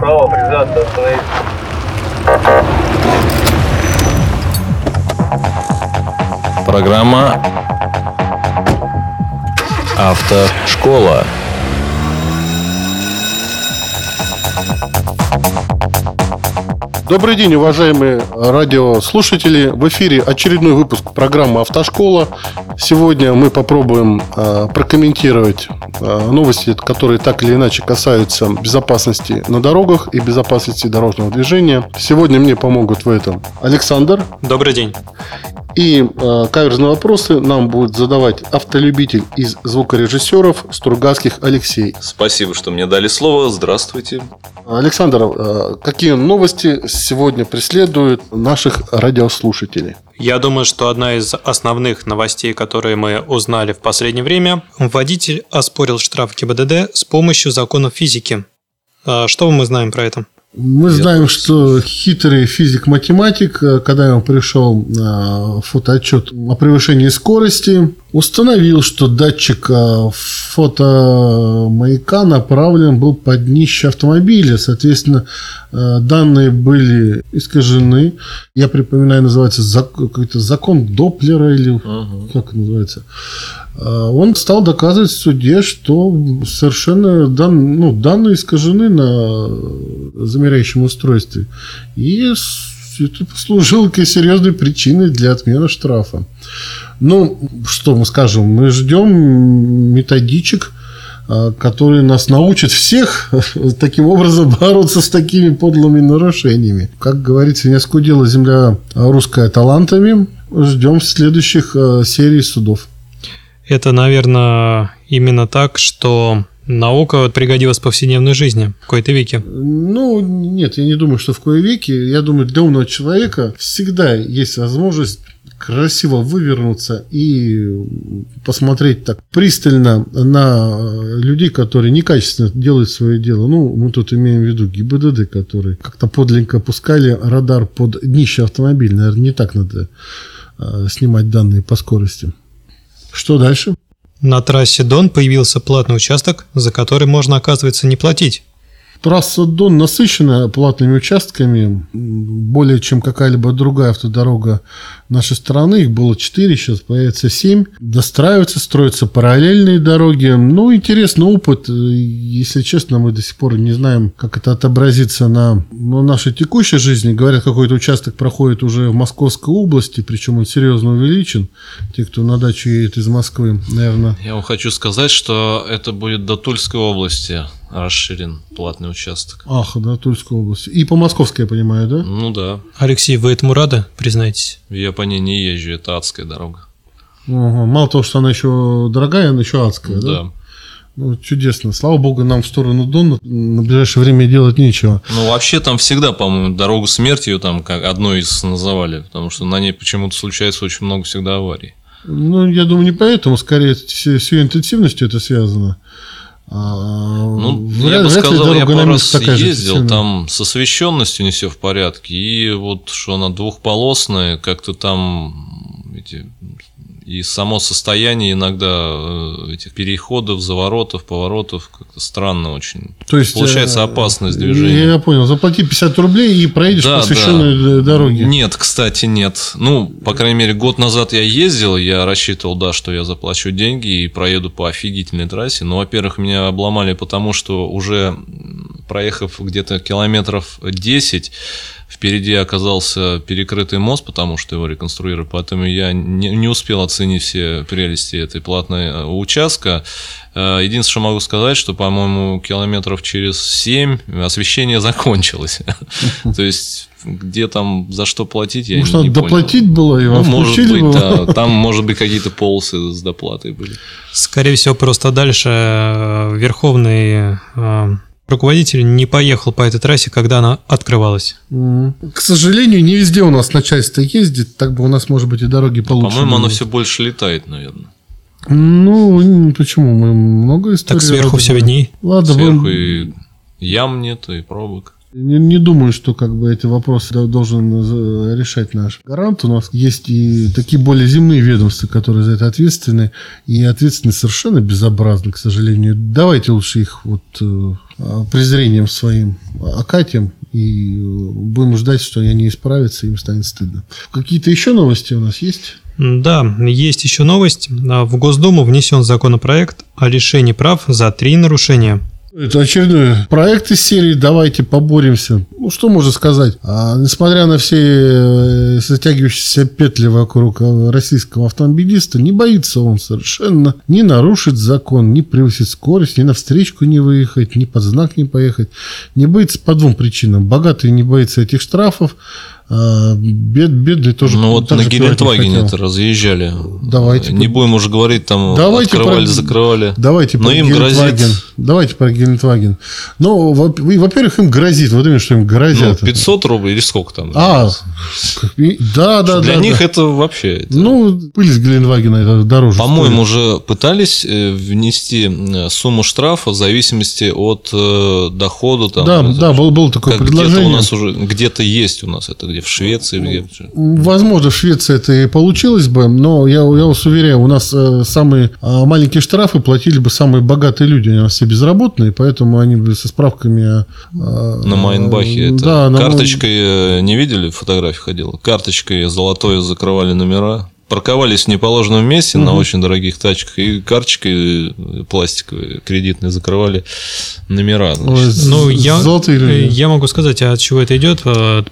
Право, привязаться, остановиться. Программа Автошкола. Добрый день, уважаемые радиослушатели. В эфире очередной выпуск программы «Автошкола». Сегодня мы попробуем э, прокомментировать новости, которые так или иначе касаются безопасности на дорогах и безопасности дорожного движения. Сегодня мне помогут в этом Александр. Добрый день. И э, каверзные вопросы нам будет задавать автолюбитель из звукорежиссеров Стругацких Алексей. Спасибо, что мне дали слово. Здравствуйте. Александр, э, какие новости сегодня преследуют наших радиослушателей? Я думаю, что одна из основных новостей, которые мы узнали в последнее время, водитель оспорил штраф ГИБДД с помощью законов физики. А Что мы знаем про это? Мы знаем, что хитрый физик-математик, э, когда ему пришел э, фотоотчет о превышении скорости, установил, что датчик э, фотомаяка направлен был под днище автомобиля. Соответственно, данные были искажены. Я припоминаю, называется какой-то закон Доплера или угу. как называется. Он стал доказывать в суде, что совершенно дан, ну, данные искажены на замеряющем устройстве. И это послужило серьезной причиной для отмены штрафа. Ну, что мы скажем, мы ждем методичек, а, которые нас научат всех таким образом бороться с такими подлыми нарушениями. Как говорится, не оскудела земля русская талантами. Ждем следующих а, серий судов. Это, наверное, именно так, что Наука пригодилась в повседневной жизни в какой-то веке. Ну, нет, я не думаю, что в кое веке. Я думаю, для умного человека всегда есть возможность красиво вывернуться и посмотреть так пристально на людей, которые некачественно делают свое дело. Ну, мы тут имеем в виду ГИБДД, которые как-то подлинно пускали радар под днище автомобиля. Наверное, не так надо э, снимать данные по скорости. Что дальше? На трассе Дон появился платный участок, за который можно, оказывается, не платить. Трасса Дон насыщена платными участками, более чем какая-либо другая автодорога нашей страны. Их было 4, сейчас появится 7. Достраиваются, строятся параллельные дороги. Ну, интересный опыт. Если честно, мы до сих пор не знаем, как это отобразится на, на нашей текущей жизни. Говорят, какой-то участок проходит уже в Московской области, причем он серьезно увеличен. Те, кто на дачу едет из Москвы, наверное. Я вам хочу сказать, что это будет до Тульской области расширен платный участок. Ах, да, Тульской области. И по Московской, я понимаю, да? Ну да. Алексей, вы этому рады, признайтесь? Я по ней не езжу, это адская дорога. Ага. Мало того, что она еще дорогая, она еще адская, да? Да. Ну, чудесно. Слава богу, нам в сторону Дона на ближайшее время делать нечего. Ну, вообще там всегда, по-моему, дорогу смерти ее там как одной из называли, потому что на ней почему-то случается очень много всегда аварий. Ну, я думаю, не поэтому, скорее с ее интенсивностью это связано. А, ну, вряд, я бы сказал, я пару раз ездил, там с освещенностью не все в порядке, и вот что она двухполосная, как-то там эти и само состояние иногда э, этих переходов, заворотов, поворотов как-то странно очень. То есть получается э, опасность движения. Я понял. Заплати 50 рублей и проедешь да, по освещенной да. дороге. Нет, кстати, нет. Ну, по крайней мере, год назад я ездил, я рассчитывал, да, что я заплачу деньги и проеду по офигительной трассе. Но, во-первых, меня обломали потому, что уже проехав где-то километров 10, Впереди оказался перекрытый мост, потому что его реконструировали, поэтому я не, не успел оценить все прелести этой платной э, участка. Э, единственное, что могу сказать, что, по-моему, километров через 7 освещение закончилось. То есть где там за что платить, я Может, не, надо доплатить было, и ну, может быть, да. Там, может быть, какие-то полосы с доплатой были. Скорее всего, просто дальше э, Верховный руководитель не поехал по этой трассе, когда она открывалась. К сожалению, не везде у нас начальство ездит, так бы у нас, может быть, и дороги получше. По-моему, оно все больше летает, наверное. Ну, почему? Мы много историй. Так сверху все видней. Ладно, сверху вы... и ям нет, и пробок. Не, не думаю, что как бы эти вопросы должен решать наш гарант. У нас есть и такие более земные ведомства, которые за это ответственны. И ответственны совершенно безобразны, к сожалению. Давайте лучше их вот э, э, презрением своим окатим и будем ждать, что они исправятся, им станет стыдно. Какие-то еще новости у нас есть? Да, есть еще новость. В Госдуму внесен законопроект о лишении прав за три нарушения. Это очередной проект из серии «Давайте поборемся». Ну, что можно сказать? А, несмотря на все э, затягивающиеся петли вокруг э, российского автомобилиста, не боится он совершенно ни нарушить закон, ни превысить скорость, ни на встречку не выехать, ни под знак не поехать. Не боится по двум причинам. Богатый не боится этих штрафов, бед, бедный тоже. Ну вот на Гелендвагене это разъезжали. Давайте. Не будем уже говорить, там давайте открывали, про, закрывали. Давайте Но им грозит. Давайте про Гелендваген. Ну, во-первых, им грозит. Вот именно, что им грозят. Ну, 500 рублей или сколько там? А, да, да, Для да. них да. это вообще... Это... Ну, пыль с Гелендвагена это дороже. По-моему, уже пытались э, внести сумму штрафа в зависимости от э, дохода. Там, да, это, да, был, был такое как предложение. Где-то у нас уже где-то есть у нас это где в Швеции, где Возможно, в Швеции это и получилось бы, но я, я вас уверяю, у нас э, самые э, маленькие штрафы платили бы самые богатые люди, они все безработные, поэтому они бы со справками... Э, на Майнбахе это да, карточкой не видели? Фотографии ходила? Карточкой золотой закрывали номера парковались в неположенном месте угу. на очень дорогих тачках и карточкой пластиковой кредитной закрывали номера. Значит. Ну, я, я могу сказать, от чего это идет.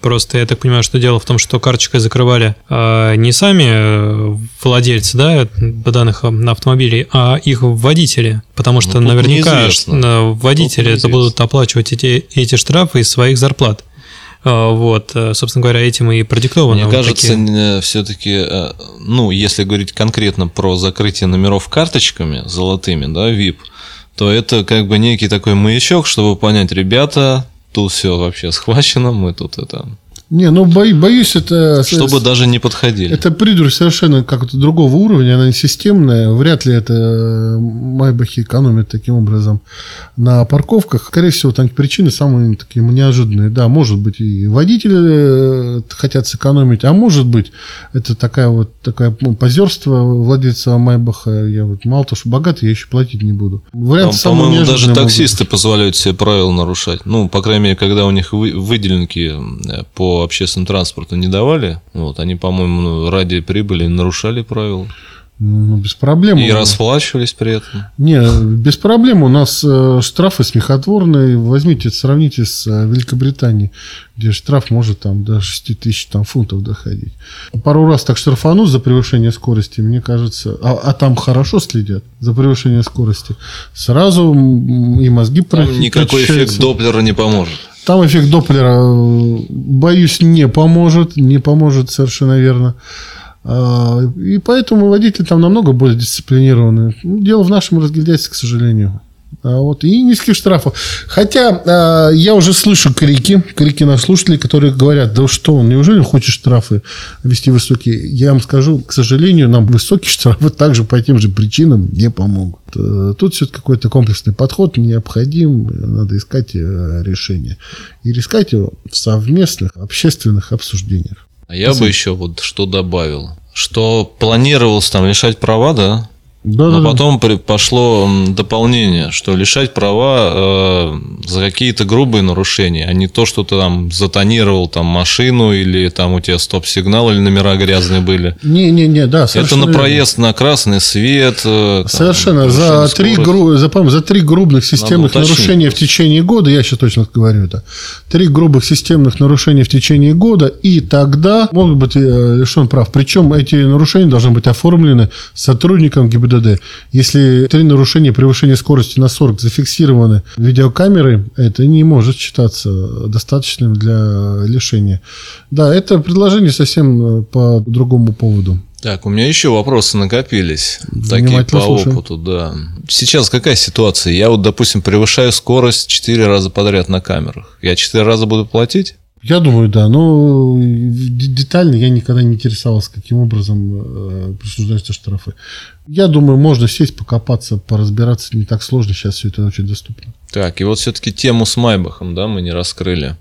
Просто я так понимаю, что дело в том, что карточкой закрывали не сами владельцы да, данных автомобилей, а их водители. Потому что ну, наверняка неизвестно. водители это будут оплачивать эти, эти штрафы из своих зарплат. Вот, собственно говоря, этим и продиктовано. Мне кажется, такие... все-таки, ну, если говорить конкретно про закрытие номеров карточками золотыми, да, VIP, то это как бы некий такой маячок, чтобы понять, ребята, тут все вообще схвачено, мы тут это не, ну бо, боюсь, это... Чтобы даже не подходили. Это придурь совершенно как-то другого уровня, она не системная. Вряд ли это Майбахи экономят таким образом на парковках. Скорее всего, там причины самые такие неожиданные. Да, может быть, и водители э, хотят сэкономить, а может быть, это такая вот такая ну, позерство владельца Майбаха. Я вот мало того, что богатый, я еще платить не буду. Вариант там, по-моему, даже таксисты позволяют себе правила нарушать. Ну, по крайней мере, когда у них выделенки по общественному транспорту не давали. Вот, они, по-моему, ну, ради прибыли нарушали правила. Ну, без проблем. И расплачивались при этом. Не, без проблем. У нас э, штрафы смехотворные. Возьмите, сравните с э, Великобританией, где штраф может там до 6 тысяч там, фунтов доходить. Пару раз так штрафанут за превышение скорости, мне кажется, а, а там хорошо следят за превышение скорости. Сразу и мозги никакой эффект Доплера не поможет. Там эффект Доплера, боюсь, не поможет. Не поможет совершенно верно. И поэтому водители там намного более дисциплинированы. Дело в нашем разгильдяйстве, к сожалению. А вот, и низких штрафов. Хотя а, я уже слышу крики, крики наших слушателей, которые говорят, да что он, неужели хочет штрафы вести высокие? Я вам скажу, к сожалению, нам высокие штрафы также по тем же причинам не помогут. Э, тут все-таки какой-то комплексный подход необходим, надо искать э, решение. И искать его в совместных общественных обсуждениях. А я Спасибо. бы еще вот что добавил, что планировалось там лишать права, да, да, Но да, потом да. пошло дополнение, что лишать права э, за какие-то грубые нарушения, а не то, что ты там затонировал там машину или там у тебя стоп-сигнал или номера грязные были. Не-не-не, да, Это на проезд верно. на красный свет. Э, там, совершенно. За три, гру... за, за три грубых системных нарушения в течение года, я сейчас точно говорю это, три грубых системных нарушения в течение года, и тогда могут быть э, лишен прав. Причем эти нарушения должны быть оформлены сотрудником ГИБДД ГИБДД. Если три нарушения превышения скорости на 40 зафиксированы видеокамерой, это не может считаться достаточным для лишения. Да, это предложение совсем э, по другому поводу. Так, у меня еще вопросы накопились. Такие по слушаю. опыту, да. Сейчас какая ситуация? Я вот, допустим, превышаю скорость 4 раза подряд на камерах. Я 4 раза буду платить? Я думаю, да. Но детально я никогда не интересовался, каким образом э, присуждаются штрафы. Я думаю, можно сесть, покопаться, поразбираться. Не так сложно. Сейчас все это очень доступно. Так, и вот все-таки тему с Майбахом, да, мы не раскрыли.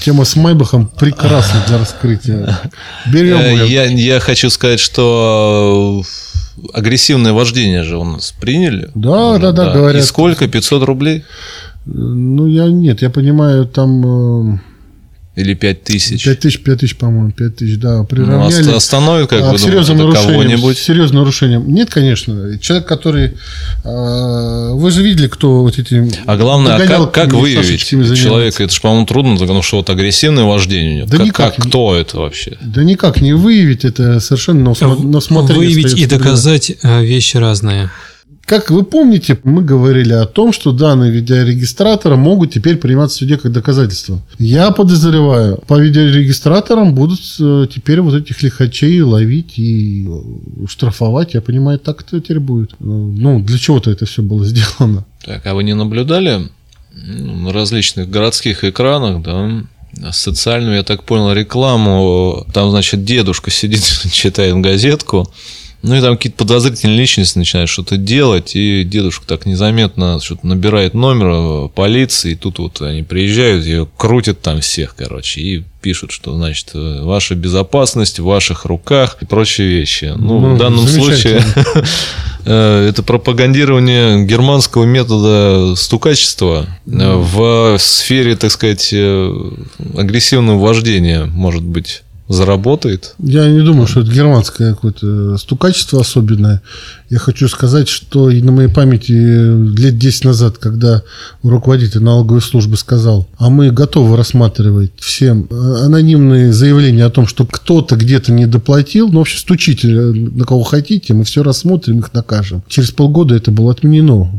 Тема с Майбахом прекрасна для раскрытия. Берем э, я, я хочу сказать, что агрессивное вождение же у нас приняли. Да, да, да, да. Говорят. И сколько? 500 рублей? Ну, я нет, я понимаю, там... Или 5 тысяч? 5 тысяч, 5 тысяч, по-моему, 5 тысяч, да. Приравняли. Ну, остановит, как а, вы серьезным думаете, нарушением, серьезным нарушением. Нет, конечно. Человек, который... Э, вы же видели, кто вот эти... А главное, а как, как выявить человека? Это же, по-моему, трудно, потому что вот агрессивное вождение у него. Да как, никак. Как, кто это вообще? Да никак не выявить, это совершенно на усмотрение. Выявить и доказать э, вещи разные. Как вы помните, мы говорили о том, что данные видеорегистратора могут теперь приниматься в суде как доказательство. Я подозреваю, по видеорегистраторам будут э, теперь вот этих лихачей ловить и э, штрафовать. Я понимаю, так это теперь будет. Э, ну, для чего-то это все было сделано. Так, а вы не наблюдали на различных городских экранах, да, социальную, я так понял, рекламу. Там, значит, дедушка сидит, читает газетку, ну и там какие-то подозрительные личности начинают что-то делать, и дедушка так незаметно что-то набирает номер полиции, и тут вот они приезжают, ее крутят там всех, короче, и пишут, что, значит, ваша безопасность в ваших руках и прочие вещи. Ну, ну в данном случае э, это пропагандирование германского метода стукачества в сфере, так сказать, э, агрессивного вождения, может быть заработает. Я не думаю, что это германское какое-то стукачество особенное. Я хочу сказать, что и на моей памяти лет 10 назад, когда руководитель налоговой службы сказал, а мы готовы рассматривать всем анонимные заявления о том, что кто-то где-то не доплатил, ну, вообще стучите на кого хотите, мы все рассмотрим, их накажем. Через полгода это было отменено.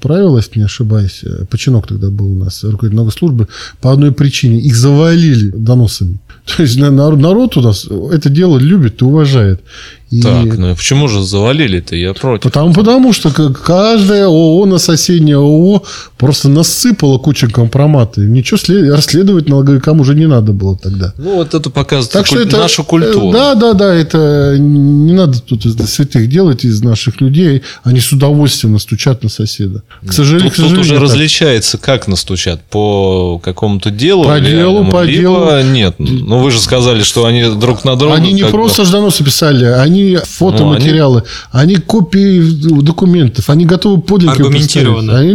Правило, если не ошибаюсь, Починок тогда был у нас, руководитель налоговой службы, по одной причине. Их завалили доносами. То есть народ у нас это дело любит и уважает. И... Так, ну почему же завалили-то? Я против. Потому, потому что каждая ООО на соседнее ООО просто насыпала кучу компромата. Ничего след... расследовать налоговикам уже не надо было тогда. Ну, вот это показывает так что это... нашу культуру. Да, да, да. Это не надо тут из святых делать из наших людей. Они с удовольствием настучат на соседа. К сожалению, тут, к сожалению, тут уже так. различается, как настучат. По какому-то делу? По делу, по делу. Нет. Ну, вы же сказали, что они друг на друга... Они не просто бы... писали, они они фотоматериалы, ну, они... они копии документов, они готовы подлинники Аргументированно. Они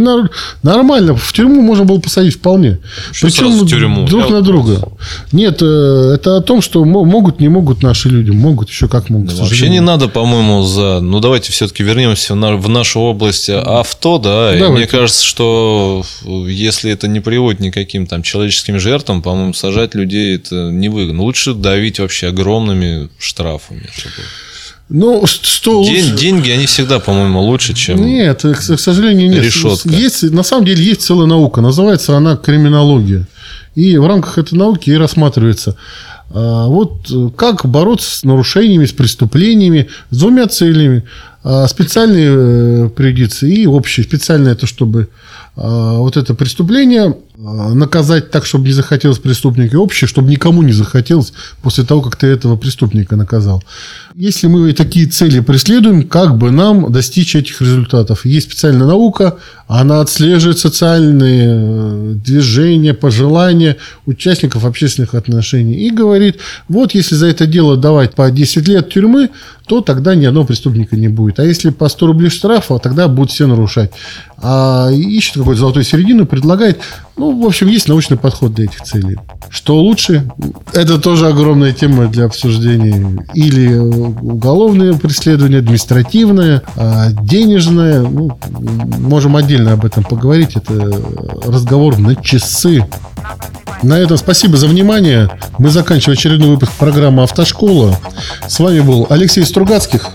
нормально. В тюрьму можно было посадить вполне. Что Причем в тюрьму? друг Я на друга. Нет, э, это о том, что могут, не могут наши люди. Могут, еще как могут. Да, вообще не надо, по-моему, за... Ну, давайте все-таки вернемся в нашу область авто, да. И мне кажется, что если это не приводит никаким там человеческим жертвам, по-моему, сажать людей это невыгодно. Лучше давить вообще огромными штрафами. Чтобы... Ну, что День, лучше? Деньги, они всегда, по-моему, лучше, чем Нет, к, к сожалению, нет. Решетка. Есть, на самом деле есть целая наука, называется она криминология. И в рамках этой науки и рассматривается, а, вот как бороться с нарушениями, с преступлениями, с двумя целями. А, специальные э, приоритеты и общие. Специальное это чтобы а, вот это преступление наказать так, чтобы не захотелось преступника, и общее, чтобы никому не захотелось после того, как ты этого преступника наказал. Если мы такие цели преследуем, как бы нам достичь этих результатов? Есть специальная наука, она отслеживает социальные э, движения, пожелания участников общественных отношений и говорит, вот если за это дело давать по 10 лет тюрьмы, то тогда ни одного преступника не будет. А если по 100 рублей штрафа, тогда будут все нарушать. А ищет какую-то золотую середину, предлагает. Ну, в общем, есть научный подход для этих целей. Что лучше? Это тоже огромная тема для обсуждения. Или уголовное преследование, административное, а денежное. Ну, можем отдельно об этом поговорить. Это разговор на часы. На этом спасибо за внимание. Мы заканчиваем очередной выпуск программы «Автошкола». С вами был Алексей Стругацких.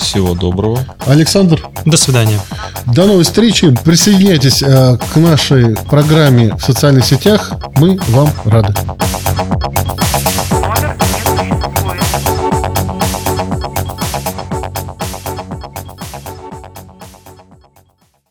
Всего доброго. Александр. До свидания. До новой встречи. Присоединяйтесь э, к нашей программе в социальных сетях. Мы вам рады.